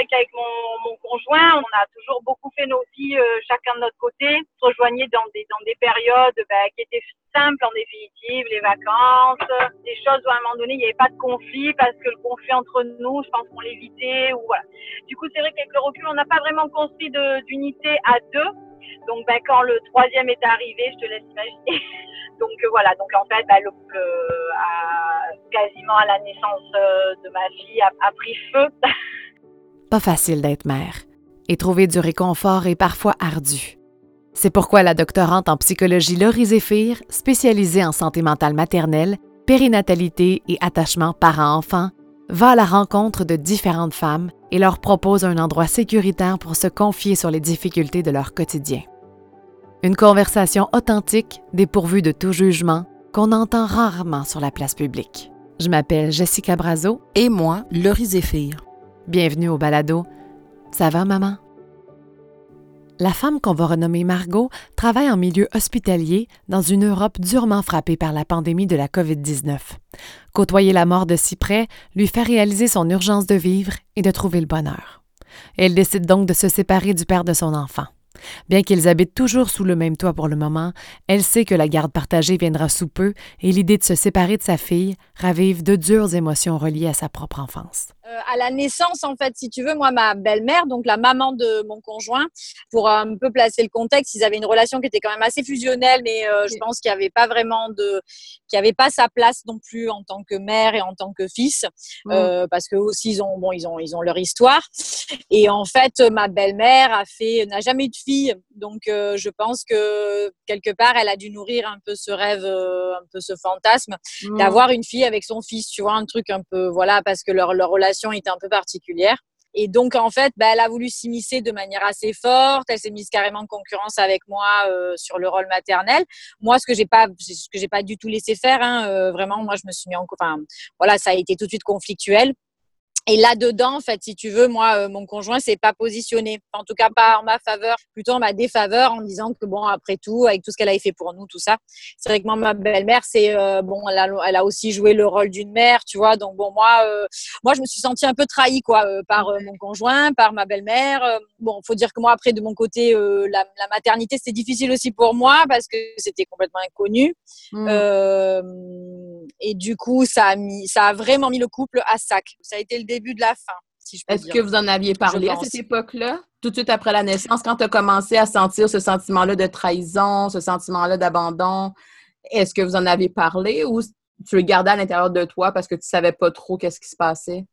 vrai qu'avec mon, conjoint, on a toujours beaucoup fait nos vies chacun de notre côté, se rejoignait dans des, périodes ben, qui étaient simples en définitive, les vacances, des choses où à un moment donné, il n'y avait pas de conflit parce que le conflit entre nous, je pense qu'on l'évitait. Du coup, c'est vrai qu'avec le recul, on n'a pas vraiment construit d'unité à deux. Donc, ben, quand le troisième est arrivé, je te laisse imaginer. donc euh, voilà, donc en fait, ben, le euh, quasiment à la naissance euh, de ma fille a pris feu. pas facile d'être mère. Et trouver du réconfort est parfois ardu. C'est pourquoi la doctorante en psychologie Laurie Zéphir, spécialisée en santé mentale maternelle, périnatalité et attachement parent-enfant, va à la rencontre de différentes femmes et leur propose un endroit sécuritaire pour se confier sur les difficultés de leur quotidien. Une conversation authentique, dépourvue de tout jugement, qu'on entend rarement sur la place publique. Je m'appelle Jessica Brazo. Et moi, Laurie Zéphir. Bienvenue au balado. Ça va, maman? La femme qu'on va renommer Margot travaille en milieu hospitalier dans une Europe durement frappée par la pandémie de la COVID-19. Côtoyer la mort de si près lui fait réaliser son urgence de vivre et de trouver le bonheur. Elle décide donc de se séparer du père de son enfant. Bien qu'ils habitent toujours sous le même toit pour le moment, elle sait que la garde partagée viendra sous peu et l'idée de se séparer de sa fille ravive de dures émotions reliées à sa propre enfance. Euh, à la naissance, en fait, si tu veux, moi, ma belle-mère, donc la maman de mon conjoint, pour un peu placer le contexte, ils avaient une relation qui était quand même assez fusionnelle, mais euh, je pense qu'il n'y avait pas vraiment de, qu'il n'y avait pas sa place non plus en tant que mère et en tant que fils, mmh. euh, parce que aussi ils ont, bon, ils ont, ils ont leur histoire. Et en fait, ma belle-mère a fait, n'a jamais eu de fille, donc je pense que quelque part, elle a dû nourrir un peu ce rêve, un peu ce fantasme mmh. d'avoir une fille avec son fils, tu vois, un truc un peu, voilà, parce que leur, leur relation était un peu particulière. Et donc, en fait, bah, elle a voulu s'immiscer de manière assez forte. Elle s'est mise carrément en concurrence avec moi euh, sur le rôle maternel. Moi, ce que j'ai pas, ce que j'ai pas du tout laissé faire, hein, euh, vraiment, moi, je me suis mis en, enfin, voilà, ça a été tout de suite conflictuel. Et là-dedans, en fait, si tu veux, moi, euh, mon conjoint s'est pas positionné, en tout cas pas en ma faveur, plutôt en ma défaveur, en disant que bon, après tout, avec tout ce qu'elle avait fait pour nous, tout ça, c'est vrai que moi, ma belle-mère, c'est euh, bon, elle a, elle a, aussi joué le rôle d'une mère, tu vois. Donc bon, moi, euh, moi, je me suis sentie un peu trahie, quoi, par mon conjoint, par ma belle-mère. bon, faut dire que moi, après, de mon côté, la, la, maternité, c'était difficile aussi pour moi parce que c'était complètement inconnu. Mmh. et du coup, ça a mis, ça a vraiment mis le couple à sac. Ça a été le début de la fin. Si Est-ce que vous en aviez parlé à cette époque-là, tout de suite après la naissance, quand tu as commencé à sentir ce sentiment-là de trahison, ce sentiment-là d'abandon? Est-ce que vous en aviez parlé ou tu le gardais à l'intérieur de toi parce que tu savais pas trop qu'est-ce qui se passait?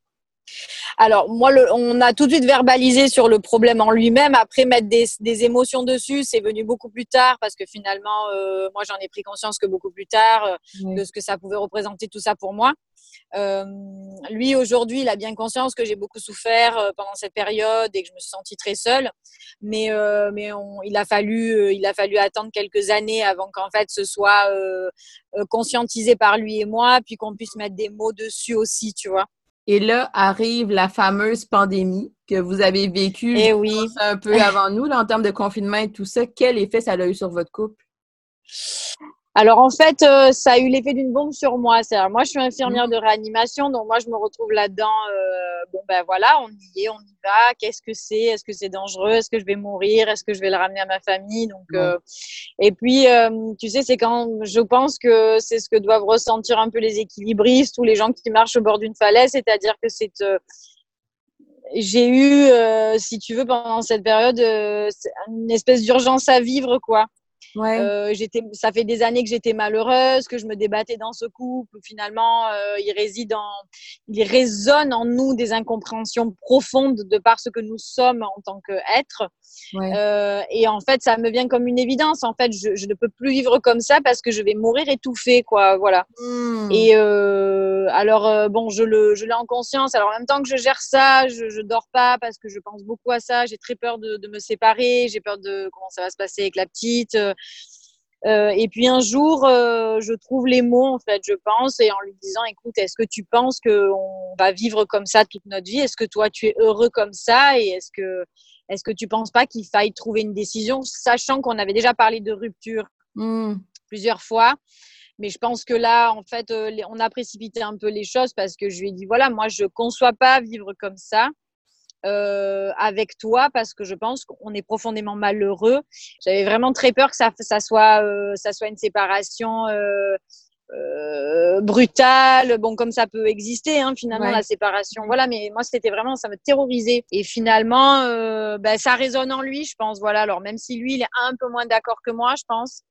Alors, moi, on a tout de suite verbalisé sur le problème en lui-même. Après, mettre des, émotions dessus, c'est venu beaucoup plus tard parce que finalement, euh, moi, j'en ai pris conscience que beaucoup plus tard euh, de ce que ça pouvait représenter tout ça pour moi. Euh, lui, aujourd'hui, il a bien conscience que j'ai beaucoup souffert pendant cette période et que je me suis sentie très seule. Mais, mais il, a fallu, il a fallu attendre quelques années avant qu'en fait ce soit conscientisé par lui et moi, puis qu'on puisse mettre des mots dessus aussi, tu vois. Et là arrive la fameuse pandémie que vous avez vécue eh oui. un peu avant nous, là, en termes de confinement et tout ça. Quel effet ça a eu sur votre couple? Alors en fait, euh, ça a eu l'effet d'une bombe sur moi. cest moi, je suis infirmière mmh. de réanimation, donc moi, je me retrouve là-dedans. Euh, bon ben voilà, on y est, on y va. Qu'est-ce que c'est? Est-ce que c'est dangereux? Est-ce que je vais mourir? Est-ce que je vais le ramener à ma famille? Donc euh, et puis, tu sais, c'est quand je pense que c'est ce que doivent ressentir un peu les équilibristes ou les gens qui marchent au bord d'une falaise, c'est-à-dire que c'est j'ai eu, si tu veux, pendant cette période, une espèce d'urgence à vivre, quoi. Ouais. Euh, j'étais, ça fait des années que j'étais malheureuse, que je me débattais dans ce couple. Finalement, euh, il réside en, il résonne en nous des incompréhensions profondes de par ce que nous sommes en tant qu'êtres. Ouais. Euh, et en fait, ça me vient comme une évidence. En fait, je, je, ne peux plus vivre comme ça parce que je vais mourir étouffée, quoi. Voilà. Mmh. Et alors, bon, je le, je l'ai en conscience. Alors, en même temps que je gère ça, je, je dors pas parce que je pense beaucoup à ça. J'ai très peur de, de me séparer. J'ai peur de comment ça va se passer avec la petite. Euh, et puis un jour, euh, je trouve les mots, en fait, je pense, et en lui disant, écoute, est-ce que tu penses qu'on va vivre comme ça toute notre vie? Est-ce que toi, tu es heureux comme ça? Et est-ce que, est-ce que tu penses pas qu'il faille trouver une décision, sachant qu'on avait déjà parlé de rupture mmh. plusieurs fois? Mais je pense que là, en fait, euh, on a précipité un peu les choses parce que je lui ai dit, voilà, moi, je conçois pas vivre comme ça. Euh, avec toi parce que je pense qu'on est profondément malheureux. J'avais vraiment très peur que ça, ça, soit, euh, ça soit une séparation euh, euh, brutale, bon comme ça peut exister hein, finalement la séparation. Voilà, mais moi c'était vraiment ça me terrorisait. Et finalement, euh, ben, ça résonne en lui, je pense. Voilà, alors même si lui il est un peu moins d'accord que moi, je pense.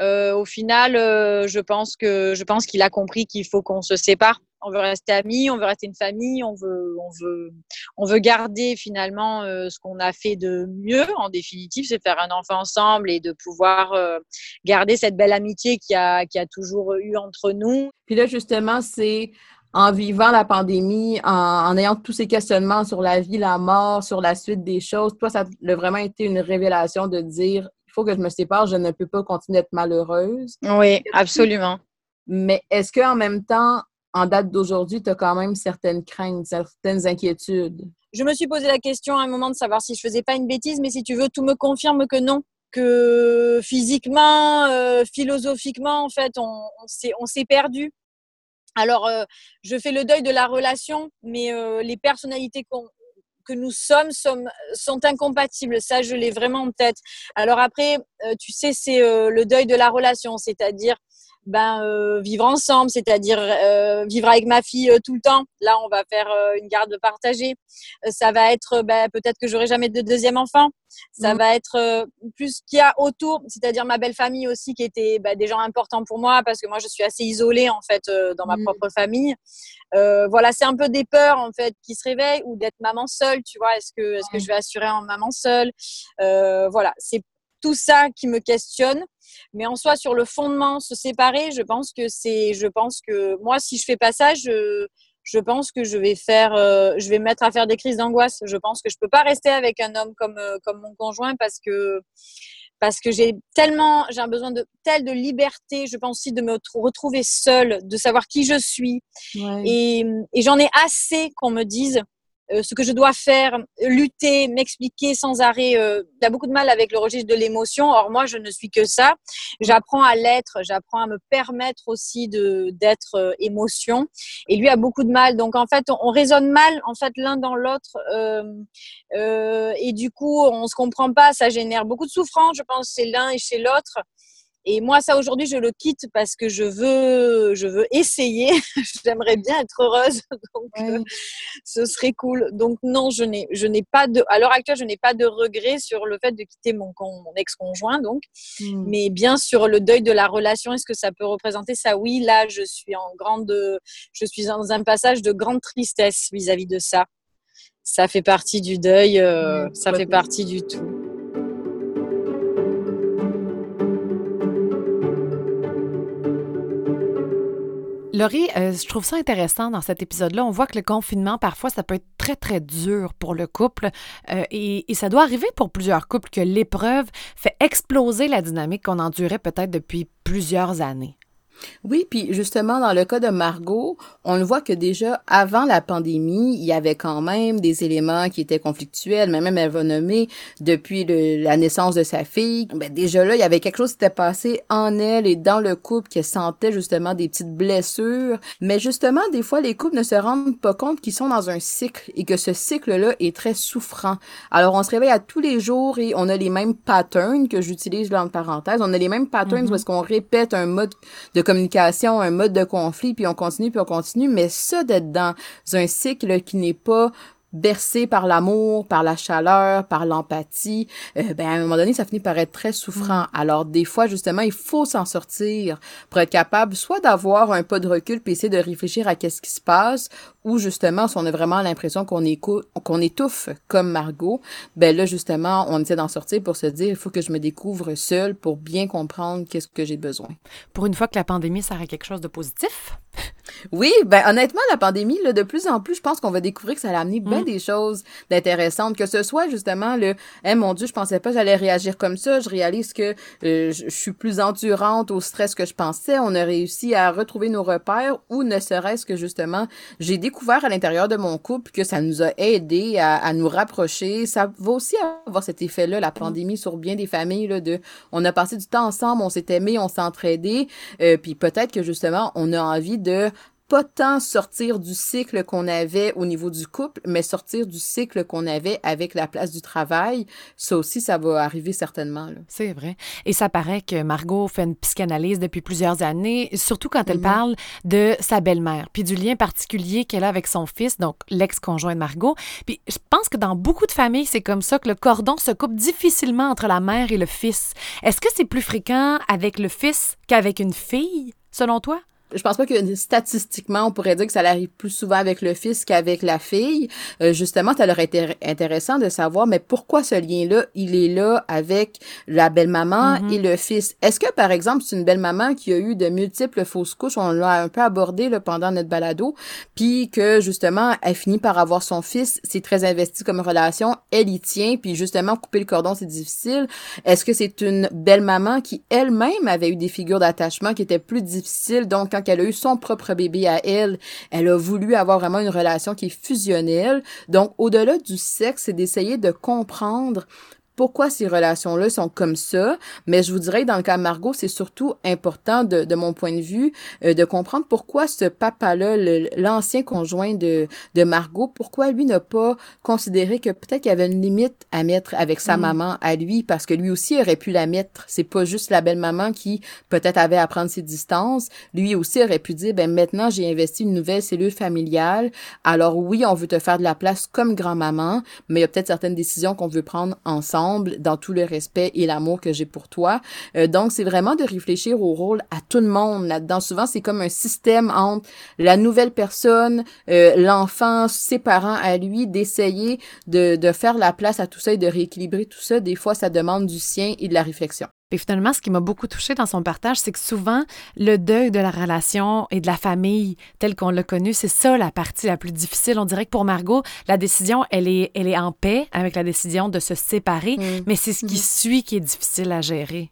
Euh, au final, euh, je pense que je pense qu'il a compris qu'il faut qu'on se sépare. On veut rester amis, on veut rester une famille, on veut on veut on veut garder finalement euh, ce qu'on a fait de mieux en définitive, c'est faire un enfant ensemble et de pouvoir euh, garder cette belle amitié qui a qui a toujours eu entre nous. Puis là justement, c'est en vivant la pandémie, en, en, ayant tous ces questionnements sur la vie, la mort, sur la suite des choses, toi, ça a vraiment été une révélation de dire que je me sépare, je ne peux pas continuer d'être malheureuse. Oui, absolument. Mais est-ce qu'en même temps, en date d'aujourd'hui, tu as quand même certaines craintes, certaines inquiétudes? Je me suis posé la question à un moment de savoir si je faisais pas une bêtise, mais si tu veux, tout me confirme que non. Que physiquement, euh, philosophiquement, en fait, on, s'est perdu. Alors, euh, je fais le deuil de la relation, mais euh, les personnalités que nous sommes, sommes sont incompatibles. Ça, je l'ai vraiment en tête. Alors après, tu sais, c'est le deuil de la relation, c'est-à-dire ben euh, vivre ensemble, c'est-à-dire euh, vivre avec ma fille euh, tout le temps. Là, on va faire une garde partagée. ça va être ben, peut-être que j'aurai jamais de deuxième enfant. Ça mmh. va être plus ce qu'il y a autour, c'est-à-dire ma belle famille aussi qui était ben, des gens importants pour moi parce que moi je suis assez isolée en fait dans ma mmh. propre famille. voilà, c'est un peu des peurs en fait qui se réveillent ou d'être maman seule. Tu vois, est-ce que est-ce que je vais assurer en maman seule? Voilà, c'est tout ça qui me questionne. Mais en soi, sur le fondement, se séparer, je pense que c'est, je pense que moi, si je fais pas ça, je, je pense que je vais faire, euh, je vais me mettre à faire des crises d'angoisse. Je pense que je peux pas rester avec un homme comme euh, comme mon conjoint parce que parce que j'ai tellement, j'ai un besoin de telle de liberté. Je pense aussi de me retrouver seule, de savoir qui je suis. Et, et j'en ai assez qu'on me dise euh, ce que je dois faire, lutter, m'expliquer sans arrêt. Euh, il a beaucoup de mal avec le registre de l'émotion. Or moi, je ne suis que ça. J'apprends à l'être, j'apprends à me permettre aussi de d'être euh, émotion. Et lui a beaucoup de mal. Donc en fait, on, on raisonne mal en fait l'un dans l'autre. Euh, euh, et du coup, on se comprend pas. Ça génère beaucoup de souffrance, je pense, chez l'un et chez l'autre. Et moi, ça aujourd'hui, je le quitte parce que je veux, je veux essayer. J'aimerais bien être heureuse, donc euh, ce serait cool. Donc non, je n'ai, je n'ai pas de, à l'heure actuelle, je n'ai pas de regret sur le fait de quitter mon, mon ex-conjoint, donc. Mmh. Mais bien sur le deuil de la relation, est-ce que ça peut représenter ça? Oui, là, je suis en grande, je suis dans un passage de grande tristesse vis-à-vis -vis de ça. Ça fait partie du deuil, euh, ça fait partie du tout. Laurie, euh, je trouve ça intéressant dans cet épisode-là. On voit que le confinement, parfois, ça peut être très, très dur pour le couple. Euh, et, et, ça doit arriver pour plusieurs couples que l'épreuve fait exploser la dynamique qu'on endurait peut-être depuis plusieurs années. Oui, puis justement, dans le cas de Margot, on le voit que déjà avant la pandémie, il y avait quand même des éléments qui étaient conflictuels, mais même elle va nommer depuis le, la naissance de sa fille. Ben déjà là, il y avait quelque chose qui s'était passé en elle et dans le couple qui sentait justement des petites blessures. Mais justement, des fois, les couples ne se rendent pas compte qu'ils sont dans un cycle et que ce cycle-là est très souffrant. Alors, on se réveille à tous les jours et on a les mêmes patterns que j'utilise là en parenthèse. On a les mêmes patterns où est-ce qu'on répète un mode de communication, un mode de conflit, puis on continue, puis on continue. Mais ça, d'être dans un cycle qui n'est pas bercé par l'amour, par la chaleur, par l'empathie, euh, ben à un moment donné, ça finit par être très souffrant. Mm. Alors des fois, justement, il faut s'en sortir pour être capable soit d'avoir un pas de recul puis essayer de réfléchir à qu'est-ce qui se passe, ou justement, si on a vraiment l'impression qu'on qu'on étouffe comme Margot, ben là justement, on essaie d'en sortir pour se dire, il faut que je me découvre seule pour bien comprendre qu'est-ce que j'ai besoin. Pour une fois que la pandémie à quelque chose de positif. Oui, ben honnêtement, la pandémie, là, de plus en plus, je pense qu'on va découvrir que ça a amené bien mm. des choses d'intéressantes, que ce soit justement le Eh mon Dieu, je pensais pas que j'allais réagir comme ça, je réalise que euh, je, suis plus endurante au stress que je pensais, on a réussi à retrouver nos repères, ou ne serait-ce que justement, j'ai découvert à l'intérieur de mon couple que ça nous a aidé à, à, nous rapprocher. Ça va aussi avoir cet effet-là, la pandémie, sur bien des familles, là, de on a passé du temps ensemble, on s'est aimé, on s'est entraidé, euh, puis peut-être que justement, on a envie de pas tant sortir du cycle qu'on avait au niveau du couple, mais sortir du cycle qu'on avait avec la place du travail. Ça aussi, ça va arriver certainement. C'est vrai. Et ça paraît que Margot fait une psychanalyse depuis plusieurs années, surtout quand elle mm-hmm. parle de sa belle-mère, puis du lien particulier qu'elle a avec son fils, donc l'ex-conjoint de Margot. Puis je pense que dans beaucoup de familles, c'est comme ça que le cordon se coupe difficilement entre la mère et le fils. Est-ce que c'est plus fréquent avec le fils qu'avec une fille, selon toi? Je pense pas que statistiquement, on pourrait dire que ça arrive plus souvent avec le fils qu'avec la fille. Euh, justement, ça leur été intéressant de savoir, mais pourquoi ce lien-là, il est là avec la belle-maman mm-hmm. et le fils? Est-ce que, par exemple, c'est une belle-maman qui a eu de multiples fausses couches, on l'a un peu abordé là, pendant notre balado, puis que, justement, elle finit par avoir son fils, c'est très investi comme relation, elle y tient, puis justement, couper le cordon, c'est difficile. Est-ce que c'est une belle-maman qui, elle-même, avait eu des figures d'attachement qui étaient plus difficiles, donc quand elle a eu son propre bébé à elle, elle a voulu avoir vraiment une relation qui est fusionnelle. Donc, au-delà du sexe, c'est d'essayer de comprendre pourquoi ces relations-là sont comme ça. Mais je vous dirais, dans le cas de Margot, c'est surtout important, de, de, mon point de vue, euh, de comprendre pourquoi ce papa-là, l'ancien conjoint de, de Margot, pourquoi lui n'a pas considéré que peut-être qu'il y avait une limite à mettre avec sa mm. maman à lui, parce que lui aussi aurait pu la mettre. C'est pas juste la belle-maman qui peut-être avait à prendre ses distances. Lui aussi aurait pu dire, ben maintenant j'ai investi une nouvelle cellule familiale. Alors oui, on veut te faire de la place comme grand-maman, mais il y a peut-être certaines décisions qu'on veut prendre ensemble dans tout le respect et l'amour que j'ai pour toi. Euh, donc, c'est vraiment de réfléchir au rôle à tout le monde là-dedans. Souvent, c'est comme un système entre la nouvelle personne, euh, l'enfant, ses parents à lui, d'essayer de, de faire la place à tout ça et de rééquilibrer tout ça. Des fois, ça demande du sien et de la réflexion. Et finalement, ce qui m'a beaucoup touché dans son partage, c'est que souvent, le deuil de la relation et de la famille telle qu'on l'a connue, c'est ça la partie la plus difficile. On dirait que pour Margot, la décision, elle est, elle est en paix avec la décision de se séparer, mm. mais c'est ce qui mm-hmm. suit qui est difficile à gérer.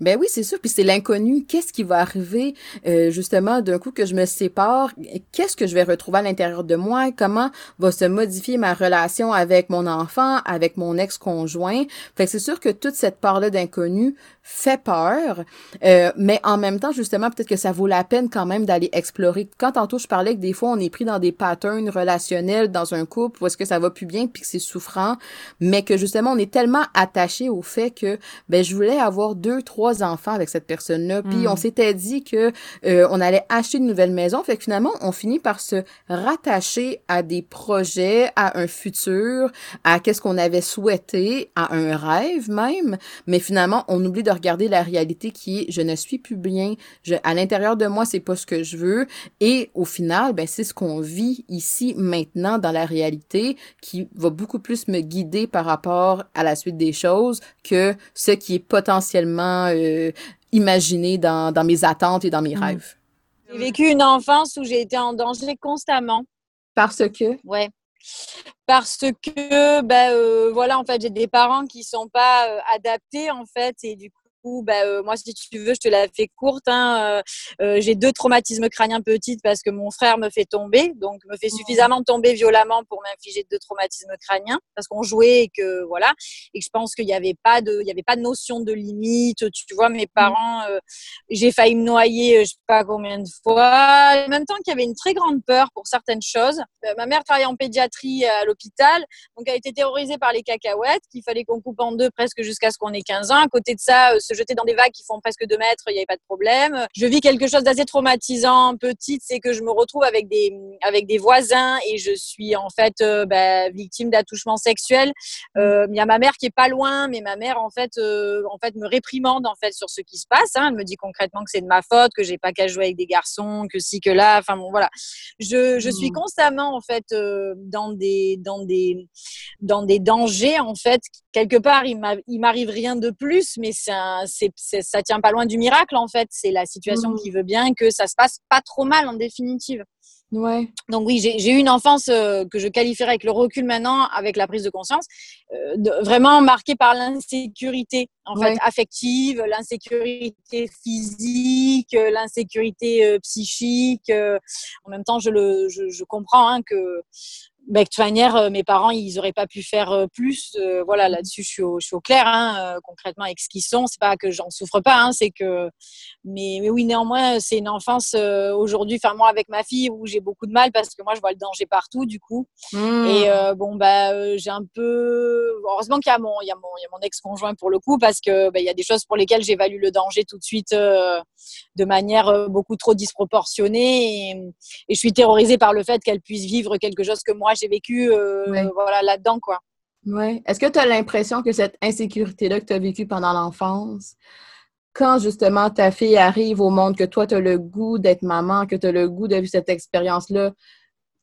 Ben oui, c'est sûr. Puis c'est l'inconnu. Qu'est-ce qui va arriver euh, justement d'un coup que je me sépare? Qu'est-ce que je vais retrouver à l'intérieur de moi? Comment va se modifier ma relation avec mon enfant, avec mon ex-conjoint? Fait que c'est sûr que toute cette part-là d'inconnu fait peur. Euh, mais en même temps, justement, peut-être que ça vaut la peine quand même d'aller explorer. Quand tantôt je parlais que des fois on est pris dans des patterns relationnels dans un couple où est-ce que ça va plus bien puis que c'est souffrant, mais que justement on est tellement attaché au fait que ben je voulais avoir deux, trois enfants avec cette personne-là. Puis on hmm. s'était dit que euh, on allait acheter une nouvelle maison. Fait que finalement, on finit par se rattacher à des projets, à un futur, à qu'est-ce qu'on avait souhaité, à un rêve même. Mais finalement, on oublie de regarder la réalité qui est je ne suis plus bien. Je, à l'intérieur de moi, c'est pas ce que je veux. Et au final, ben c'est ce qu'on vit ici maintenant dans la réalité qui va beaucoup plus me guider par rapport à la suite des choses que ce qui est potentiellement euh, imaginer dans, dans, mes attentes et dans mes mm. rêves. J'ai vécu une enfance où j'ai été en danger constamment. Parce que? Ouais. Parce que, ben, euh, voilà, en fait, j'ai des parents qui sont pas euh, adaptés, en fait, et du coup, bah, euh, moi, si tu veux, je te la fais courte. Hein, euh, euh, j'ai deux traumatismes crâniens petites parce que mon frère me fait tomber, donc me fait suffisamment tomber violemment pour m'infliger deux traumatismes crâniens parce qu'on jouait et que voilà, et je pense qu'il n'y avait pas de, il y avait pas de notion de limite. Tu vois, mes mmh. parents, j'ai failli me noyer, je sais pas combien de fois. En même temps qu'il y avait une très grande peur pour certaines choses. ma mère travaillait en pédiatrie à l'hôpital, donc elle a été terrorisée par les cacahuètes qu'il fallait qu'on coupe en deux presque jusqu'à ce qu'on ait 15 ans. À côté de ça se jeter dans des vagues qui font presque deux mètres, il n'y avait pas de problème. Je vis quelque chose d'assez traumatisant, petite, c'est que je me retrouve avec des, avec des voisins et je suis en fait euh, bah, victime d'attouchement sexuel. Euh, il y a ma mère qui est pas loin, mais ma mère en fait, euh, en fait me réprimande en fait sur ce qui se passe. Hein. Elle me dit concrètement que c'est de ma faute, que j'ai pas qu'à jouer avec des garçons, que si que là. Enfin bon voilà, je, je suis mmh. constamment en fait dans des dans des dans des dangers en fait. Quelque part, il m'arrive rien de plus, mais c'est un c'est, ça tient pas loin du miracle en fait. C'est la situation mmh. qui veut bien que ça se passe pas trop mal en définitive. Ouais. Donc oui, j'ai eu une enfance euh, que je qualifierais avec le recul maintenant, avec la prise de conscience, euh, vraiment marquée par l'insécurité en fait affective, l'insécurité physique, l'insécurité euh, psychique. en même temps, je le je, je comprends hein, que ben, de toute manière, euh, mes parents, ils n'auraient pas pu faire euh, plus. Euh, voilà, mmh. là-dessus, je suis au, je suis au clair, hein, concrètement, avec ce qu'ils sont. C'est pas que j'en souffre pas, hein, c'est que. Mais, mais, oui, néanmoins, c'est une enfance aujourd'hui, enfin, moi, avec ma fille, où j'ai beaucoup de mal parce que moi, je vois le danger partout, du coup. Mmh. Et bon, bah, j'ai un peu. Heureusement qu'il y a mon, il y a mon, il y a mon ex-conjoint pour le coup, parce que bah, il y a des choses pour lesquelles j'évalue le danger tout de suite de manière beaucoup trop disproportionnée. Et, et je suis terrorisée par le fait qu'elle puisse vivre quelque chose que moi, j'ai vécu euh, voilà, là-dedans. quoi. Ouais. Est-ce que tu as l'impression que cette insécurité-là que tu as vécue pendant l'enfance, quand justement ta fille arrive au monde, que toi, tu as le goût d'être maman, que tu as le goût de vivre cette expérience-là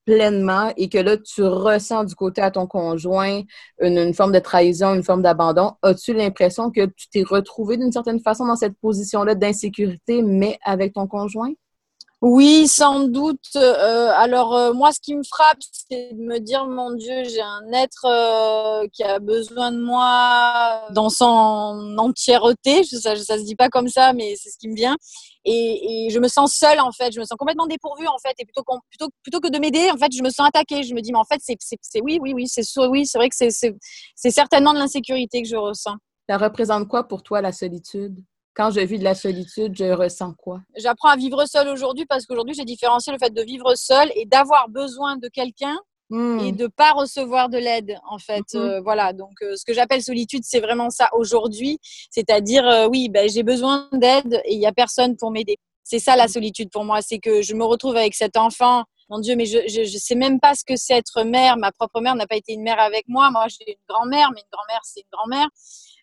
pleinement et que là, tu ressens du côté à ton conjoint une, une forme de trahison, une forme d'abandon, as-tu l'impression que tu t'es retrouvé d'une certaine façon dans cette position-là d'insécurité, mais avec ton conjoint? Oui, sans doute. Euh, alors euh, moi, ce qui me frappe, c'est de me dire, mon Dieu, j'ai un être euh, qui a besoin de moi dans son entièreté. Ça, ça se dit pas comme ça, mais c'est ce qui me vient. Et, je me sens seule en fait. Je me sens complètement dépourvue en fait. Et plutôt, que de m'aider, en fait, je me sens attaquée. Je me dis, mais en fait, c'est, oui, oui, oui, c'est oui, c'est vrai que c'est certainement de l'insécurité que je ressens. Ça représente quoi pour toi la solitude? Quand je vis de la solitude, je ressens quoi? J'apprends à vivre seule aujourd'hui parce qu'aujourd'hui, j'ai différencié le fait de vivre seule et d'avoir besoin de quelqu'un hmm. et de pas recevoir de l'aide, en fait. Mm-hmm. Euh, voilà. Donc, euh, ce que j'appelle solitude, c'est vraiment ça aujourd'hui. C'est-à-dire, euh, oui, ben, j'ai besoin d'aide et il y a personne pour m'aider. C'est ça la mm. solitude pour moi. C'est que je me retrouve avec cet enfant. Mon Dieu, mais je, je, je sais même pas ce que c'est être mère. Ma propre mère n'a pas été une mère avec moi. Moi, j'ai une grand-mère, mais une grand-mère, c'est une grand-mère.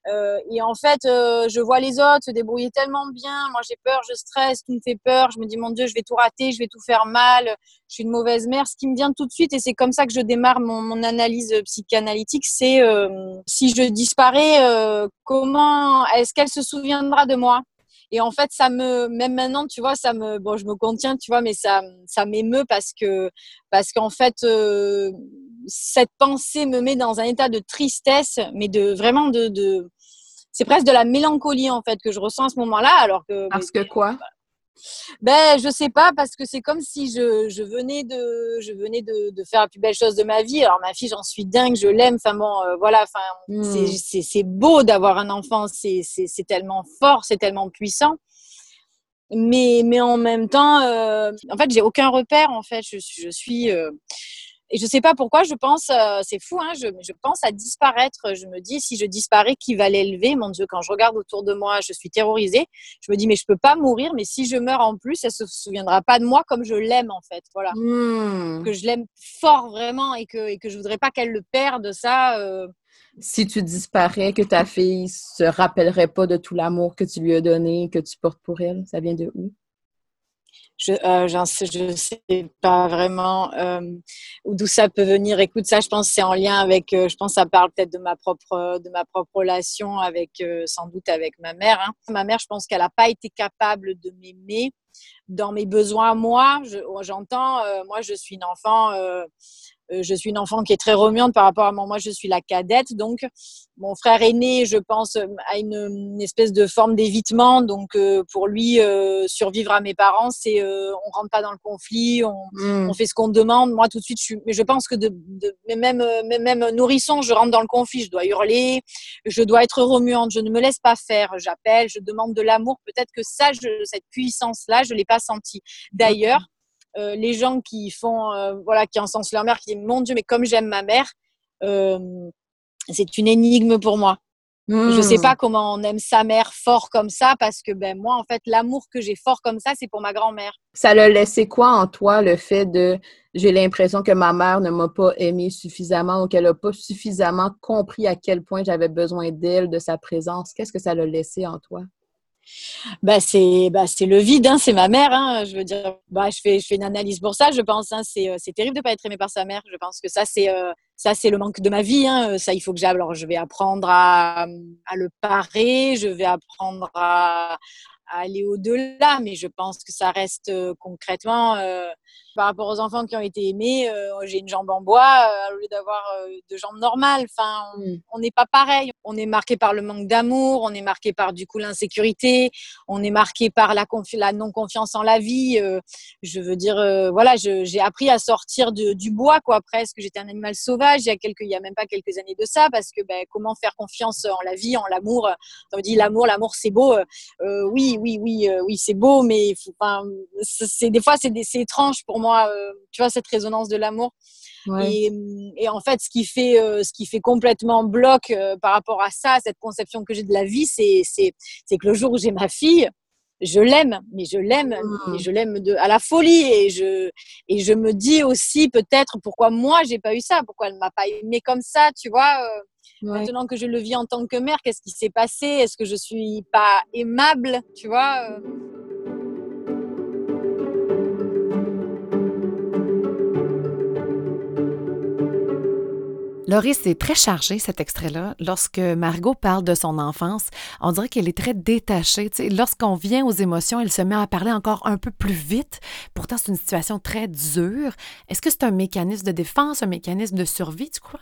Euh, et en fait, euh, je vois les autres se débrouiller tellement bien. Moi, j'ai peur, je stresse, tout me fait peur. Je me dis, mon Dieu, je vais tout rater, je vais tout faire mal. Je suis une mauvaise mère. Ce qui me vient tout de suite, et c'est comme ça que je démarre mon, mon analyse psychanalytique, c'est euh, si je disparais, euh, comment est-ce qu'elle se souviendra de moi? Et en fait, ça me, même maintenant, tu vois, ça me, bon, je me contiens, tu vois, mais ça, ça m'émeut parce que, parce qu'en fait, euh, cette pensée me met dans un état de tristesse, mais de vraiment de, de c'est presque de la mélancolie en fait que je ressens à ce moment-là, alors que. Parce que quoi? ben, je sais pas, parce que c'est comme si je, je, venais, de, je venais de, de, faire la plus belle chose de ma vie. Alors, ma fille, j'en suis dingue, je l'aime. Enfin, bon, euh, voilà, enfin, hmm. c'est beau d'avoir un enfant, c'est tellement fort, c'est tellement puissant. Mais, mais en même temps, euh, en fait, j'ai aucun repère, en fait. Je, je suis. Euh, et je sais pas pourquoi, je pense, euh, c'est fou, hein, je, je, pense à disparaître. Je me dis, si je disparais, qui va l'élever? Mon Dieu, quand je regarde autour de moi, je suis terrorisée. Je me dis, mais je peux pas mourir, mais si je meurs en plus, elle se souviendra pas de moi comme je l'aime, en fait. Voilà. Hmm. Que je l'aime fort, vraiment, et que, et que je voudrais pas qu'elle le perde, ça. Euh... Si tu disparais, que ta fille se rappellerait pas de tout l'amour que tu lui as donné, que tu portes pour elle, ça vient de où? Je euh, sais, je sais pas vraiment euh, d'où ça peut venir. Écoute, ça, je pense c'est en lien avec, euh, je pense ça parle peut-être de ma propre de ma propre relation avec, sans doute avec ma mère. Hein. Ma mère, je pense qu'elle n'a pas été capable de m'aimer dans mes besoins. Moi, j'entends, moi, je suis une enfant je suis une enfant qui est très remuante par rapport à moi. Moi, je suis la cadette. Donc, mon frère aîné, je pense, a une, espèce de forme d'évitement. Donc, euh, pour lui, euh, survivre à mes parents, c'est on rentre pas dans le conflit, hmm. on, fait ce qu'on demande. Moi, tout de suite, je, suis, mais je pense que de, même, même nourrisson, je rentre dans le conflit. Je dois hurler, je dois être remuante. Je ne me laisse pas faire. J'appelle, je demande de l'amour. Peut-être que ça, cette puissance-là, je l'ai pas senti. D'ailleurs, euh, les gens qui font, euh, voilà, qui encensent leur mère, qui disent mon Dieu, mais comme j'aime ma mère, euh, c'est une énigme pour moi. Je sais hmm. pas comment on aime sa mère fort comme ça parce que ben moi en fait l'amour que j'ai fort comme ça c'est pour ma grand-mère. Ça l'a laissé quoi en toi le fait de j'ai l'impression que ma mère ne m'a pas aimé suffisamment ou qu'elle n'a pas suffisamment compris à quel point j'avais besoin d'elle, de sa présence? Qu'est-ce que ça l'a laissé en toi? Bah c'est bah c'est le vide hein, c'est ma mère hein, je veux dire bah je fais je fais une analyse pour ça je pense hein, c'est euh, c'est terrible de pas être aimé par sa mère. Je pense que ça c'est euh, ça c'est le manque de ma vie hein, ça il faut que j'aille alors je vais apprendre à, à le parer je vais apprendre à, aller au-delà mais je pense que ça reste euh, concrètement par rapport aux enfants qui ont été aimés, euh, j'ai une jambe en bois euh, au lieu d'avoir euh, deux jambes normales. Enfin, Mm. on n'est pas pareil. On est marqué par le manque d'amour, on est marqué par du coup l'insécurité, on est marqué par la, confi- la non-confiance en la vie. euh, je veux dire, voilà, j'ai appris à sortir de- du bois, quoi, presque. J'étais un animal sauvage? Il y a quelques, il y a même pas quelques années de ça, parce que ben, comment faire confiance en la vie, en l'amour? On dit l'amour, l'amour, c'est beau. Oui, oui, oui, oui, c'est beau, mais il faut- enfin, c'est c'est- des fois c'est étrange pour moi. Euh, tu vois cette résonance de l'amour. Ouais. Et, et en fait, ce qui fait, euh, ce qui fait complètement bloc euh, par rapport à ça, cette conception que j'ai de la vie, c'est, c'est, c'est que le jour où j'ai ma fille, je l'aime, mais je l'aime, Mm. mais je l'aime de, à la folie. Et je, et je me dis aussi peut-être pourquoi moi j'ai pas eu ça, pourquoi elle m'a pas aimé comme ça, tu vois. Ouais. Maintenant que je le vis en tant que mère, qu'est-ce qui s'est passé? Est-ce que je suis pas aimable, tu vois Laurie, c'est très chargé cet extrait-là. Lorsque Margot parle de son enfance, on dirait qu'elle est très détachée. Lorsqu'on vient aux émotions, elle se met à parler encore un peu plus vite. Pourtant, c'est une situation très dure. Est-ce que c'est un mécanisme de défense, un mécanisme de survie, tu crois?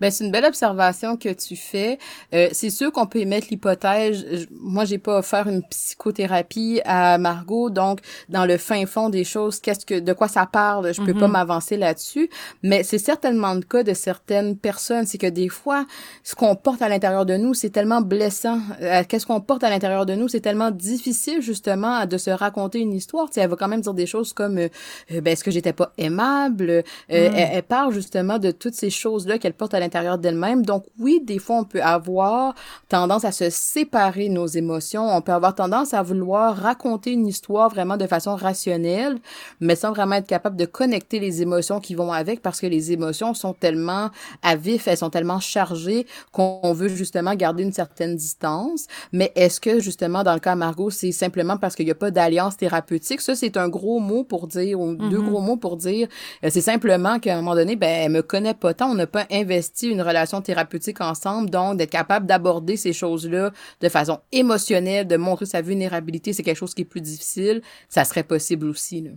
Ben, c'est une belle observation que tu fais. Euh, c'est sûr qu'on peut émettre l'hypothèse. Moi, j'ai pas offert une psychothérapie à Margot, donc dans le fin fond des choses, qu'est-ce que, de quoi ça parle, je peux pas Mhm. m'avancer là-dessus. Mais c'est certainement le cas de certaines personnes. C'est que des fois, ce qu'on porte à l'intérieur de nous, c'est tellement blessant. Euh, qu'est-ce qu'on porte à l'intérieur de nous, c'est tellement difficile justement de se raconter une histoire. Tu sais, elle va quand même dire des choses comme, euh, euh, ben, est-ce que j'étais pas aimable? Euh, elle, elle parle justement de toutes ces choses-là qu'elle porte à l'intérieur d'elle-même. Donc oui, des fois, on peut avoir tendance à se séparer nos émotions. On peut avoir tendance à vouloir raconter une histoire vraiment de façon rationnelle, mais sans vraiment être capable de connecter les émotions qui vont avec parce que les émotions sont tellement à vif, elles sont tellement chargées qu'on veut justement garder une certaine distance. Mais est-ce que justement, dans le cas à Margot, c'est simplement parce qu'il n'y a pas d'alliance thérapeutique? Ça, c'est un gros mot pour dire, ou deux Mhm. gros mots pour dire, euh, c'est simplement qu'à un moment donné, ben, elle me connaît pas tant, on n'a pas investi une relation thérapeutique ensemble, donc d'être capable d'aborder ces choses-là de façon émotionnelle, de montrer sa vulnérabilité, c'est quelque chose qui est plus difficile, ça serait possible aussi, là.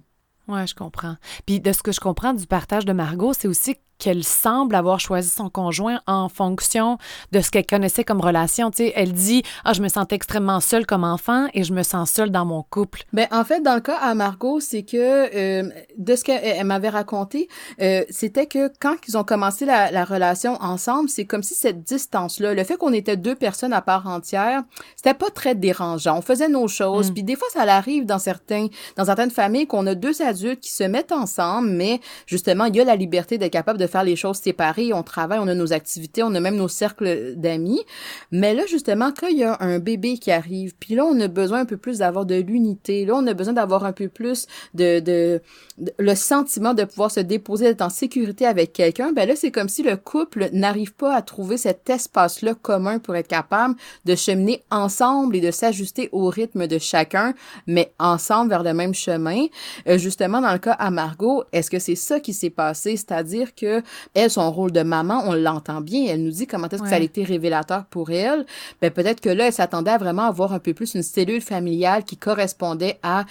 Oui, je comprends. Puis de ce que je comprends du partage de Margot, c'est aussi qu'elle semble avoir choisi son conjoint en fonction de ce qu'elle connaissait comme relation. Tu sais, elle dit Ah, je me sentais extrêmement seule comme enfant et je me sens seule dans mon couple. Ben en fait dans le cas à Margot, c'est que euh, de ce qu'elle elle m'avait raconté, euh, c'était que quand ils ont commencé la, la relation ensemble, c'est comme si cette distance-là, le fait qu'on était deux personnes à part entière, c'était pas très dérangeant. On faisait nos choses, Mm. puis des fois ça arrive dans certains dans certaines familles qu'on a deux adultes qui se mettent ensemble, mais justement il y a la liberté d'être capable de faire les choses séparées. On travaille, on a nos activités, on a même nos cercles d'amis. Mais là, justement, quand il y a un bébé qui arrive, puis là, on a besoin un peu plus d'avoir de l'unité. Là, on a besoin d'avoir un peu plus de, de, de- le sentiment de pouvoir se déposer, d'être en sécurité avec quelqu'un. Ben là, c'est comme si le couple n'arrive pas à trouver cet espace-là commun pour être capable de cheminer ensemble et de s'ajuster au rythme de chacun, mais ensemble vers le même chemin. Euh, justement, dans le cas à Margot, est-ce que c'est ça qui s'est passé? C'est-à-dire que elle, son rôle de maman, on l'entend bien. Elle nous dit comment est-ce que ça a été révélateur pour elle. Ben, peut-être que là, elle s'attendait à vraiment avoir un peu plus une cellule familiale qui correspondait à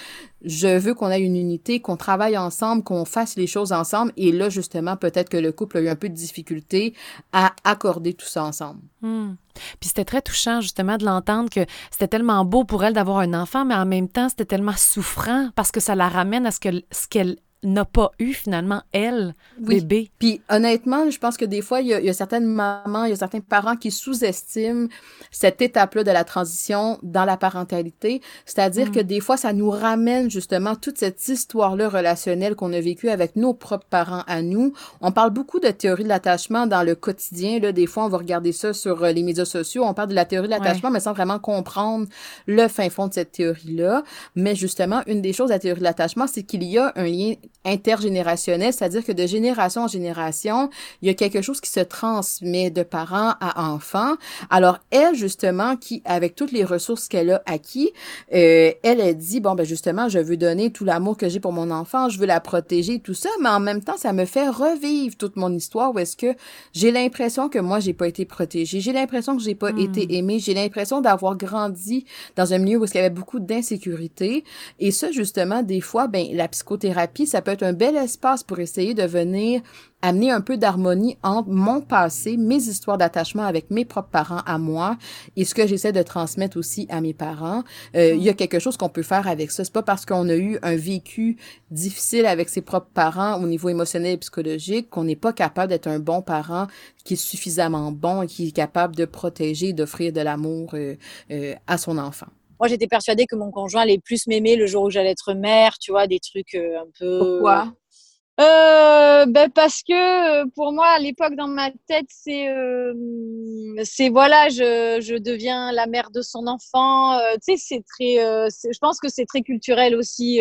je veux qu'on ait une unité, qu'on travaille ensemble, qu'on fasse les choses ensemble. Et là, justement, peut-être que le couple a eu un peu de difficulté à accorder tout ça ensemble. Hmm. Puis c'était très touchant justement de l'entendre que c'était tellement beau pour elle d'avoir un enfant, mais en même temps c'était tellement souffrant parce que ça la ramène à ce que ce qu'elle n'a pas eu finalement elle, Oui. bébé. Puis honnêtement, je pense que des fois, il y a, il y a certaines mamans, il y a certains parents qui sous-estiment cette étape-là de la transition dans la parentalité. C'est-à-dire Mm. que des fois, ça nous ramène justement toute cette histoire-là relationnelle qu'on a vécue avec nos propres parents à nous. On parle beaucoup de théorie de l'attachement dans le quotidien. Là, des fois, on va regarder ça sur euh, les médias sociaux. On parle de la théorie de l'attachement, mais sans vraiment comprendre le fin fond de cette théorie-là. Mais justement, une des choses de la théorie de l'attachement, c'est qu'il y a un lien intergénérationnel, c'est-à-dire que de génération en génération, il y a quelque chose qui se transmet de parents à enfants. Alors elle, justement, qui avec toutes les ressources qu'elle a acquis, euh, elle a dit bon ben justement, je veux donner tout l'amour que j'ai pour mon enfant, je veux la protéger, tout ça, mais en même temps, ça me fait revivre toute mon histoire où est-ce que j'ai l'impression que moi j'ai pas été protégée, j'ai l'impression que j'ai pas Hmm. été aimée, j'ai l'impression d'avoir grandi dans un milieu où il y avait beaucoup d'insécurité et ça justement des fois ben la psychothérapie ça ça peut être un bel espace pour essayer de venir amener un peu d'harmonie entre mon passé, mes histoires d'attachement avec mes propres parents à moi et ce que j'essaie de transmettre aussi à mes parents. Euh, il y a quelque chose qu'on peut faire avec ça. C'est pas parce qu'on a eu un vécu difficile avec ses propres parents au niveau émotionnel et psychologique qu'on n'est pas capable d'être un bon parent qui est suffisamment bon et qui est capable de protéger, d'offrir de l'amour euh, euh, à son enfant. Moi, j'étais persuadée que mon conjoint allait plus m'aimer le jour où j'allais être mère, tu vois, des trucs un peu. Pourquoi? Euh, ben parce que pour moi, à l'époque, dans ma tête, c'est, euh, c'est voilà, je, je deviens la mère de son enfant. Euh, tu sais, c'est très, euh, je pense que c'est très culturel aussi.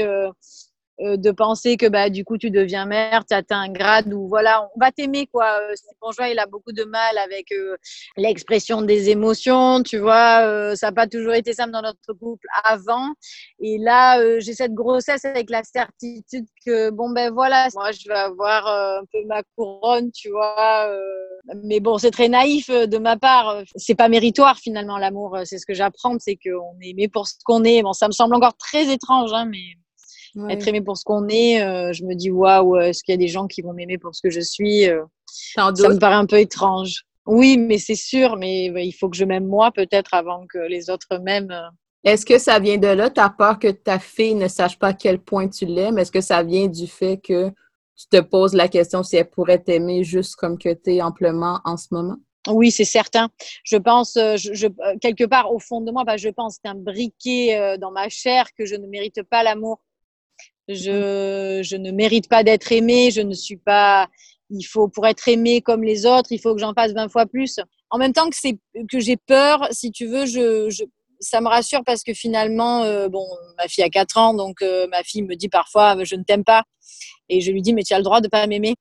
Euh, euh, de penser que bah du coup tu deviens mère, tu atteins un grade où voilà, on va t'aimer quoi. Euh, conjoint il a beaucoup de mal avec euh, l'expression des émotions, tu vois. Euh, ça n'a pas toujours été simple dans notre couple avant. Et là, euh, j'ai cette grossesse avec la certitude que bon ben voilà, moi je vais avoir un peu ma couronne, tu vois. mais bon, c'est très naïf de ma part. C'est pas méritoire finalement l'amour. C'est ce que j'apprends, c'est qu'on est aimé pour ce qu'on est. Bon, ça me semble encore très étrange, hein, mais être aimé pour ce qu'on est, euh, je me dis waouh, est-ce qu'il y a des gens qui vont m'aimer pour ce que je suis euh, Ça me paraît un peu étrange. Oui, mais c'est sûr, mais il faut que je m'aime moi peut-être avant que les autres m'aiment. Est-ce que ça vient de là, ta peur que ta fille ne sache pas à quel point tu l'aimes? Est-ce que ça vient du fait que tu te poses la question si elle pourrait t'aimer juste comme que tu es amplement en ce moment? Oui, c'est certain. Je pense, euh, je, quelque part au fond de moi, bah, je pense c'est un briquet dans ma chair que je ne mérite pas l'amour je, je ne mérite pas d'être aimée, je ne suis pas. Il faut pour être aimée comme les autres, il faut que j'en fasse 20 fois plus. En même temps que c'est que j'ai peur, si tu veux, je, je ça me rassure parce que finalement, euh, bon, ma fille a 4 ans, donc euh, ma fille me dit parfois je ne t'aime pas, et je lui dis mais tu as le droit de pas m'aimer.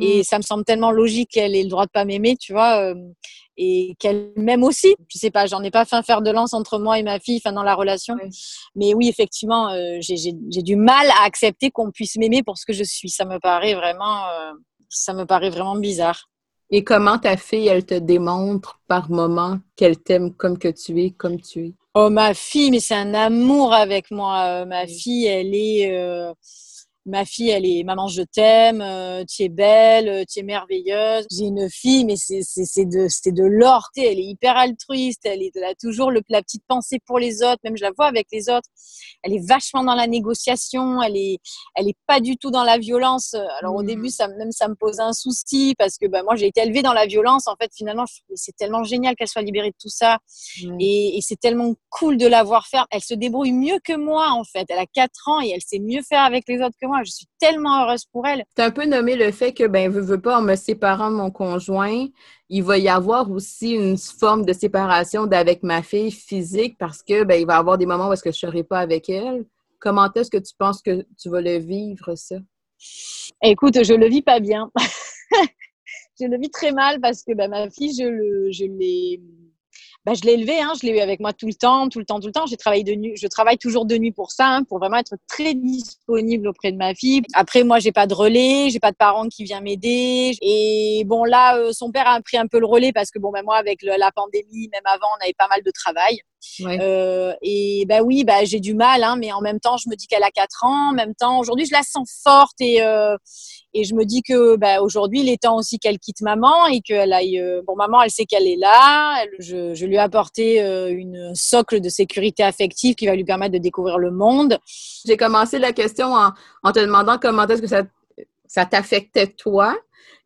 Et mm. ça me semble tellement logique qu'elle ait le droit de pas m'aimer, tu vois, euh, et qu'elle m'aime aussi. Je sais pas, j'en ai pas fait un fer de lance entre moi et ma fille, enfin dans la relation. Mais oui, effectivement, euh, j'ai du mal à accepter qu'on puisse m'aimer pour ce que je suis. Ça me paraît vraiment, euh, ça me paraît vraiment bizarre. Et comment ta fille, elle te démontre par moment qu'elle t'aime comme que tu es, comme tu es? Oh, ma fille, mais c'est un amour avec moi. ma fille, elle est ma fille, elle est maman, je t'aime, euh, tu es belle, euh, tu es merveilleuse. J'ai une fille, mais c'est de, c'est de l'or. Elle est hyper altruiste, elle, est, elle a toujours le, la petite pensée pour les autres, même je la vois avec les autres. Elle est vachement dans la négociation, elle est, elle est pas du tout dans la violence. Alors au mmh. début, ça, même ça me pose un souci parce que bah, moi, j'ai été élevée dans la violence. En fait, finalement, c'est tellement génial qu'elle soit libérée de tout ça. Et, et c'est tellement cool de la voir faire. Elle se débrouille mieux que moi, en fait. Elle a 4 ans et elle sait mieux faire avec les autres que moi. Je suis tellement heureuse pour elle. Tu as un peu nommé le fait que, ben, veux, veux pas, en me séparant de mon conjoint, il va y avoir aussi une forme de séparation d'avec ma fille physique parce que, ben, il va y avoir des moments où est-ce que je serai pas avec elle. Comment est-ce que tu penses que tu vas le vivre, ça? Écoute, je le vis pas bien. je le vis très mal parce que ben, ma fille, je, le, je l'ai bah, je l'ai élevé, hein, je l'ai eu avec moi tout le temps, tout le temps, tout le temps. J'ai travaillé de nuit, je travaille toujours de nuit pour ça, hein, pour vraiment être très disponible auprès de ma fille. Après, moi, j'ai pas de relais, j'ai pas de parents qui viennent m'aider. Et bon, là, euh, son père a pris un peu le relais parce que bon, ben moi, avec la pandémie, même avant, on avait pas mal de travail. Euh, et bah oui, bah j'ai du mal, hein, mais en même temps, je me dis qu'elle a 4 ans. En même temps, aujourd'hui, je la sens forte et euh, et je me dis que bah, aujourd'hui, il est temps aussi qu'elle quitte maman et qu'elle aille. Euh, bon, maman, elle sait qu'elle est là. je, je, lui ai apporté une socle de sécurité affective qui va lui permettre de découvrir le monde. J'ai commencé la question en, en te demandant comment est-ce que ça, ça t'affectait toi?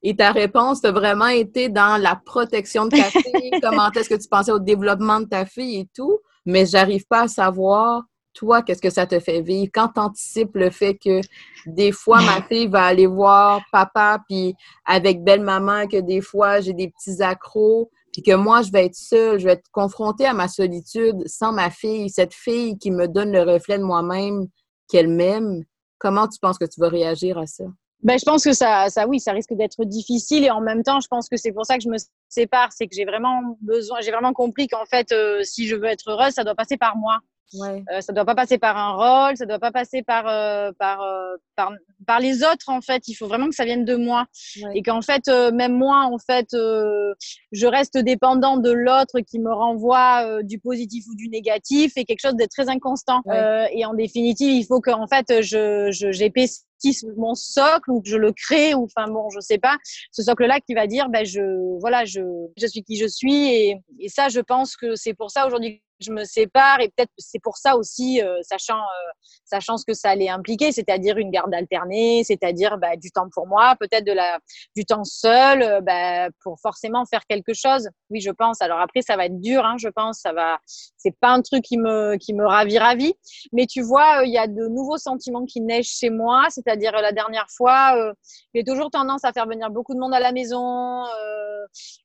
Et ta réponse a vraiment été dans la protection de ta fille, comment est-ce que tu pensais au développement de ta fille et tout, mais j'arrive pas à savoir, toi, qu'est-ce que ça te fait vivre? Quand tu anticipes le fait que des fois, ma fille va aller voir papa, puis avec belle-maman, que des fois, j'ai des petits accros, puis que moi, je vais être seule, je vais être confrontée à ma solitude sans ma fille, cette fille qui me donne le reflet de moi-même, qu'elle m'aime, comment tu penses que tu vas réagir à ça? Ben, je pense que ça, ça, oui, ça risque d'être difficile et en même temps, je pense que c'est pour ça que je me sépare, c'est que j'ai vraiment besoin, j'ai vraiment compris qu'en fait, euh, si je veux être heureuse, ça doit passer par moi. Ouais. Euh, ça doit pas passer par un rôle, ça doit pas passer par euh, par, euh, par, par les autres en fait. Il faut vraiment que ça vienne de moi ouais. et qu'en fait euh, même moi en fait je reste dépendant de l'autre qui me renvoie du positif ou du négatif et quelque chose de très inconstant. Ouais. et en définitive il faut qu'en fait je j'épaisse mon socle ou que je le crée ou enfin bon, je sais pas, ce socle-là qui va dire ben je voilà, je je suis qui je suis et, et ça je pense que c'est pour ça aujourd'hui je me sépare et peut-être c'est pour ça aussi, euh, sachant, euh, sachant ce que ça allait impliquer, c'est-à-dire une garde alternée, c'est-à-dire bah, du temps pour moi, peut-être de la, du temps seul, euh, bah, pour forcément faire quelque chose. Oui, je pense. Alors après, ça va être dur, hein, je pense. Ça va, c'est pas un truc qui me, qui me ravit, ravit. Mais tu vois, il y a de nouveaux sentiments qui naissent chez moi, c'est-à-dire la dernière fois, j'ai toujours tendance à faire venir beaucoup de monde à la maison.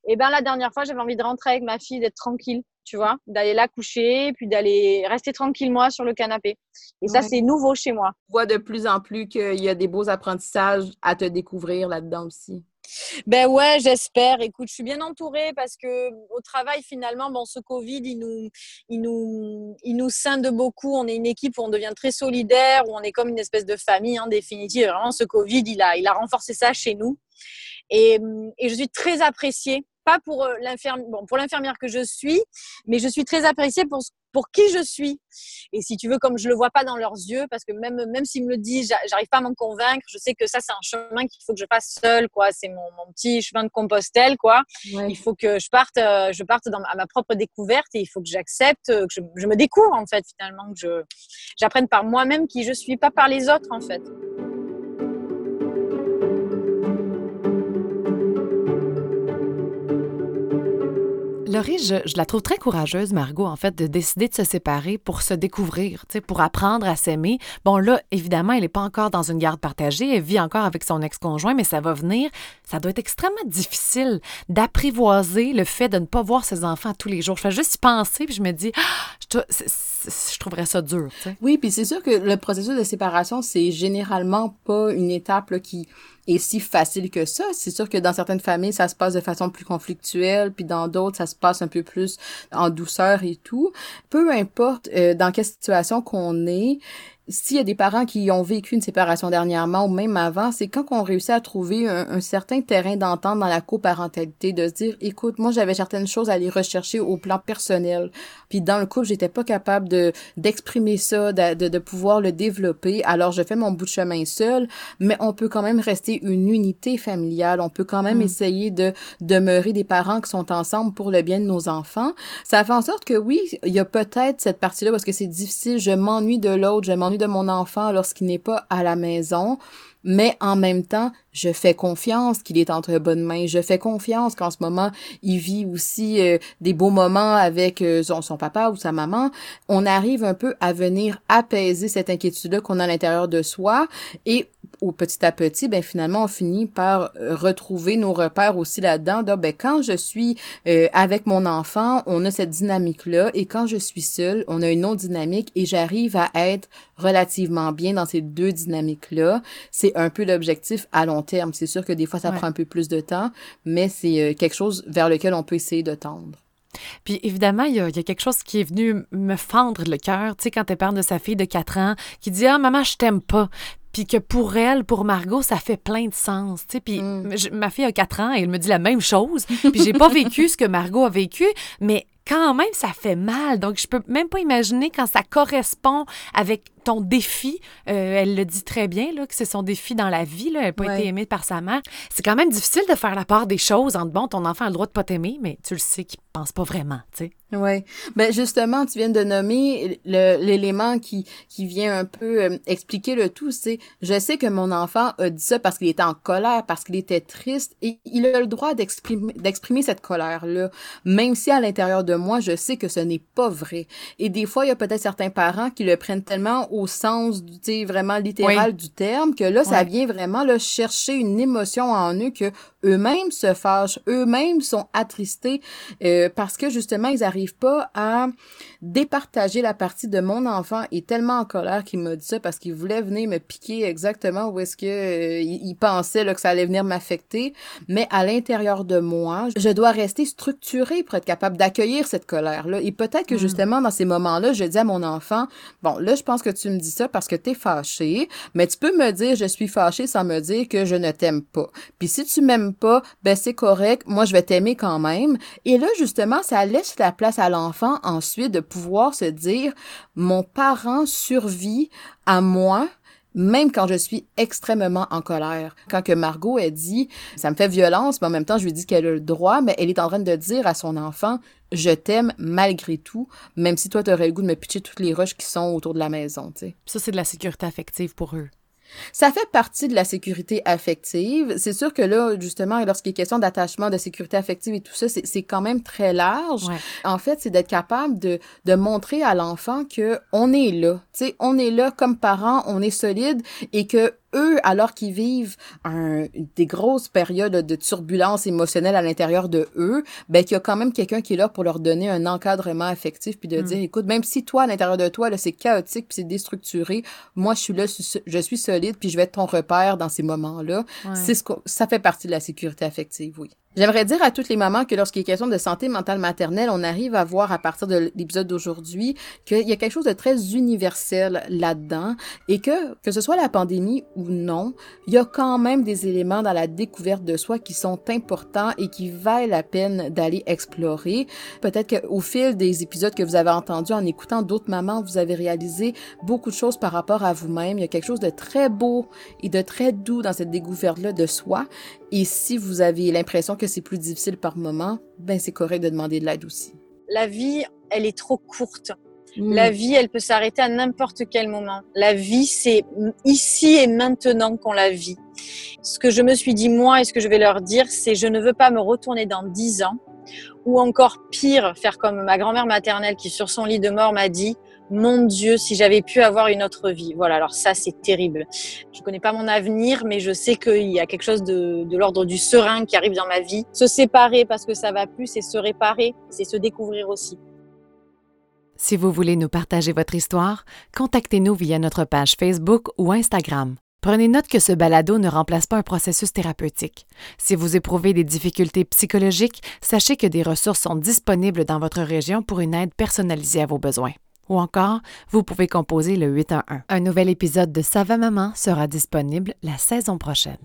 et ben la dernière fois, j'avais envie de rentrer avec ma fille, d'être tranquille tu vois, d'aller la coucher, puis d'aller rester tranquille moi sur le canapé. Et ça, c'est nouveau chez moi. Je vois de plus en plus qu'il y a des beaux apprentissages à te découvrir là-dedans aussi. Ben ouais, j'espère. Écoute, je suis bien entourée parce que au travail finalement, bon, ce Covid, il nous, il nous, il nous scinde beaucoup. On est une équipe où on devient très solidaire, où on est comme une espèce de famille en définitive. Vraiment, ce Covid, il a, il a renforcé ça chez nous. Et, et je suis très appréciée pas pour euh, l'infirmière, bon, pour l'infirmière que je suis, mais je suis très appréciée pour pour qui je suis. Et si tu veux, comme je le vois pas dans leurs yeux, parce que même même s'ils me le disent, j'arrive pas à m'en convaincre. Je sais que ça c'est un chemin qu'il faut que je fasse seul, quoi. C'est mon, mon, petit chemin de Compostelle, quoi. Il faut que je parte, euh, je parte dans, à ma propre découverte et il faut que j'accepte, que je, je me découvre en fait finalement, que je j'apprenne par moi-même qui je suis, pas par les autres en fait. Laurie, je, la trouve très courageuse, Margot, en fait, de décider de se séparer pour se découvrir, pour apprendre à s'aimer. Bon, là, évidemment, elle n'est pas encore dans une garde partagée, elle vit encore avec son ex-conjoint, mais ça va venir. Ça doit être extrêmement difficile d'apprivoiser le fait de ne pas voir ses enfants tous les jours. Je fais juste y penser, puis je me dis, ah, je, trouverais ça dur. Oui, puis c'est sûr que le processus de séparation, c'est généralement pas une étape qui est si facile que ça. C'est sûr que dans certaines familles, ça se passe de façon plus conflictuelle, puis dans d'autres, ça se passe un peu plus en douceur et tout. Peu importe euh, dans quelle situation qu'on est, s'il y a des parents qui ont vécu une séparation dernièrement ou même avant, c'est quand on réussit à trouver un, certain terrain d'entente dans la coparentalité, de se dire, écoute, moi j'avais certaines choses à aller rechercher au plan personnel, puis dans le couple j'étais pas capable de d'exprimer ça, de, de, pouvoir le développer, alors je fais mon bout de chemin seul, mais on peut quand même rester une unité familiale, on peut quand même mm. essayer de demeurer des parents qui sont ensemble pour le bien de nos enfants. Ça fait en sorte que oui, il y a peut-être cette partie-là parce que c'est difficile, je m'ennuie de l'autre, je m'ennuie de mon enfant lorsqu'il n'est pas à la maison, mais en même temps, je fais confiance qu'il est entre bonnes mains. Je fais confiance qu'en ce moment, il vit aussi euh, des beaux moments avec euh, son, papa ou sa maman. On arrive un peu à venir apaiser cette inquiétude-là qu'on a à l'intérieur de soi et au petit à petit, ben finalement, on finit par euh, retrouver nos repères aussi là-dedans. ben quand je suis avec mon enfant, on a cette dynamique-là, et quand je suis seule, on a une autre dynamique, et j'arrive à être relativement bien dans ces deux dynamiques-là. C'est un peu l'objectif à long terme. C'est sûr que des fois, ça prend un peu plus de temps, mais c'est euh, quelque chose vers lequel on peut essayer de tendre. Puis évidemment, il y, a, quelque chose qui est venu me fendre le cœur, tu sais, quand elle parle de sa fille de 4 ans, qui dit Ah, maman, je t'aime pas. Puis que pour elle, pour Margot, ça fait plein de sens. Tu sais. Puis mm. ma fille a 4 ans et elle me dit la même chose. Puis j'ai pas vécu ce que Margot a vécu, mais quand même, ça fait mal. Donc, je peux même pas imaginer quand ça correspond avec ton défi. Euh, elle le dit très bien, là, que c'est son défi dans la vie. Là. Elle n'a pas été aimée par sa mère. C'est quand même difficile de faire la part des choses entre bon, ton enfant a le droit de pas t'aimer, mais tu le sais qu'il pense pas vraiment, tu sais. Oui. Ben justement, tu viens de nommer l'élément qui, qui vient un peu euh, expliquer le tout, c'est je sais que mon enfant a dit ça parce qu'il était en colère, parce qu'il était triste, et il a le droit d'exprimer d'exprimer cette colère-là, même si à l'intérieur de moi, je sais que ce n'est pas vrai. Et des fois, il y a peut-être certains parents qui le prennent tellement au sens du, tu sais, vraiment littéral du terme, que là, ça vient vraiment là, chercher une émotion en eux que eux-mêmes se fâchent, eux-mêmes sont attristés euh, parce que justement, ils arrivent pas à départager la partie de mon enfant est tellement en colère qu'il m'a dit ça parce qu'il voulait venir me piquer exactement où est-ce que euh, il, pensait là, que ça allait venir m'affecter. Mais à l'intérieur de moi, je dois rester structurée pour être capable d'accueillir cette colère-là. Et peut-être que mm. justement, dans ces moments-là, je dis à mon enfant, bon, là, je pense que tu me dis ça parce que t'es fâché, mais tu peux me dire je suis fâché sans me dire que je ne t'aime pas. Puis si tu m'aimes pas, ben c'est correct, moi je vais t'aimer quand même. Et là, justement, ça laisse la place à l'enfant ensuite de pouvoir se dire mon parent survit à moi même quand je suis extrêmement en colère. Quand que Margot a dit, ça me fait violence, mais en même temps, je lui dis qu'elle a le droit, mais elle est en train de dire à son enfant, je t'aime malgré tout, même si toi, tu aurais le goût de me pitcher toutes les roches qui sont autour de la maison, tu sais. Ça, c'est de la sécurité affective pour eux. Ça fait partie de la sécurité affective. C'est sûr que là, justement, lorsqu'il est question d'attachement, de sécurité affective et tout ça, c'est quand même très large. En fait, c'est d'être capable de, de montrer à l'enfant que on est là. Tu sais, on est là comme parents, on est solide et que eux, alors qu'ils vivent un, des grosses périodes de turbulence émotionnelle à l'intérieur de eux, ben qu'il y a quand même quelqu'un qui est là pour leur donner un encadrement affectif puis de mm. dire écoute, même si toi à l'intérieur de toi là c'est chaotique puis c'est déstructuré, moi je suis là je suis solide puis je vais être ton repère dans ces moments-là. C'est ce que ça fait partie de la sécurité affective, oui. J'aimerais dire à toutes les mamans que lorsqu'il est question de santé mentale maternelle, on arrive à voir à partir de l'épisode d'aujourd'hui qu'il y a quelque chose de très universel là-dedans et que, que ce soit la pandémie ou non, il y a quand même des éléments dans la découverte de soi qui sont importants et qui valent la peine d'aller explorer. Peut-être qu'au fil des épisodes que vous avez entendus en écoutant d'autres mamans, vous avez réalisé beaucoup de choses par rapport à vous-même. Il y a quelque chose de très beau et de très doux dans cette découverte-là de soi. Et si vous avez l'impression que c'est plus difficile par moment, ben c'est correct de demander de l'aide aussi. La vie, elle est trop courte. Hmm. La vie, elle peut s'arrêter à n'importe quel moment. La vie, c'est ici et maintenant qu'on la vit. Ce que je me suis dit moi et ce que je vais leur dire, c'est je ne veux pas me retourner dans dix ans ou encore pire, faire comme ma grand-mère maternelle qui sur son lit de mort m'a dit mon Dieu, si j'avais pu avoir une autre vie. Voilà, alors ça, c'est terrible. Je connais pas mon avenir, mais je sais qu'il y a quelque chose de, l'ordre du serein qui arrive dans ma vie. Se séparer parce que ça va plus, c'est se réparer, c'est se découvrir aussi. Si vous voulez nous partager votre histoire, contactez-nous via notre page Facebook ou Instagram. Prenez note que ce balado ne remplace pas un processus thérapeutique. Si vous éprouvez des difficultés psychologiques, sachez que des ressources sont disponibles dans votre région pour une aide personnalisée à vos besoins. Ou encore, vous pouvez composer le 811. Un nouvel épisode de Ça va maman sera disponible la saison prochaine.